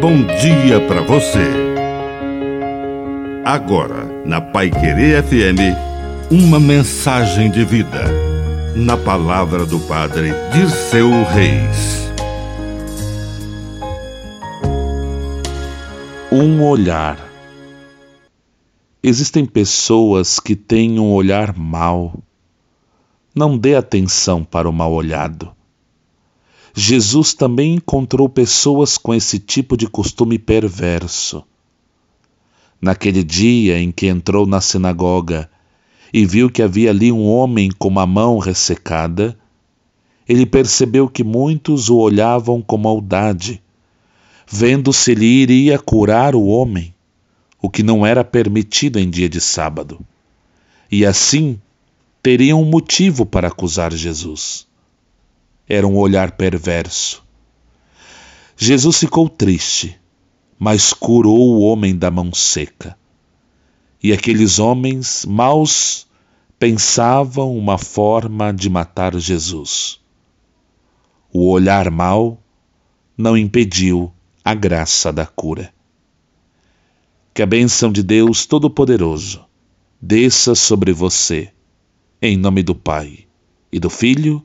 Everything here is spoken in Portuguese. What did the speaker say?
bom dia para você. Agora, na Pai Querer FM, uma mensagem de vida. Na palavra do Padre Dirceu Reis. Um olhar. Existem pessoas que têm um olhar mau. Não dê atenção para o mal olhado Jesus também encontrou pessoas com esse tipo de costume perverso. Naquele dia em que entrou na sinagoga e viu que havia ali um homem com uma mão ressecada, ele percebeu que muitos o olhavam com maldade, vendo se ele iria curar o homem, o que não era permitido em dia de sábado. E assim teriam um motivo para acusar Jesus era um olhar perverso. Jesus ficou triste, mas curou o homem da mão seca. E aqueles homens maus pensavam uma forma de matar Jesus. O olhar mau não impediu a graça da cura. Que a bênção de Deus Todo-Poderoso desça sobre você, em nome do Pai, e do Filho,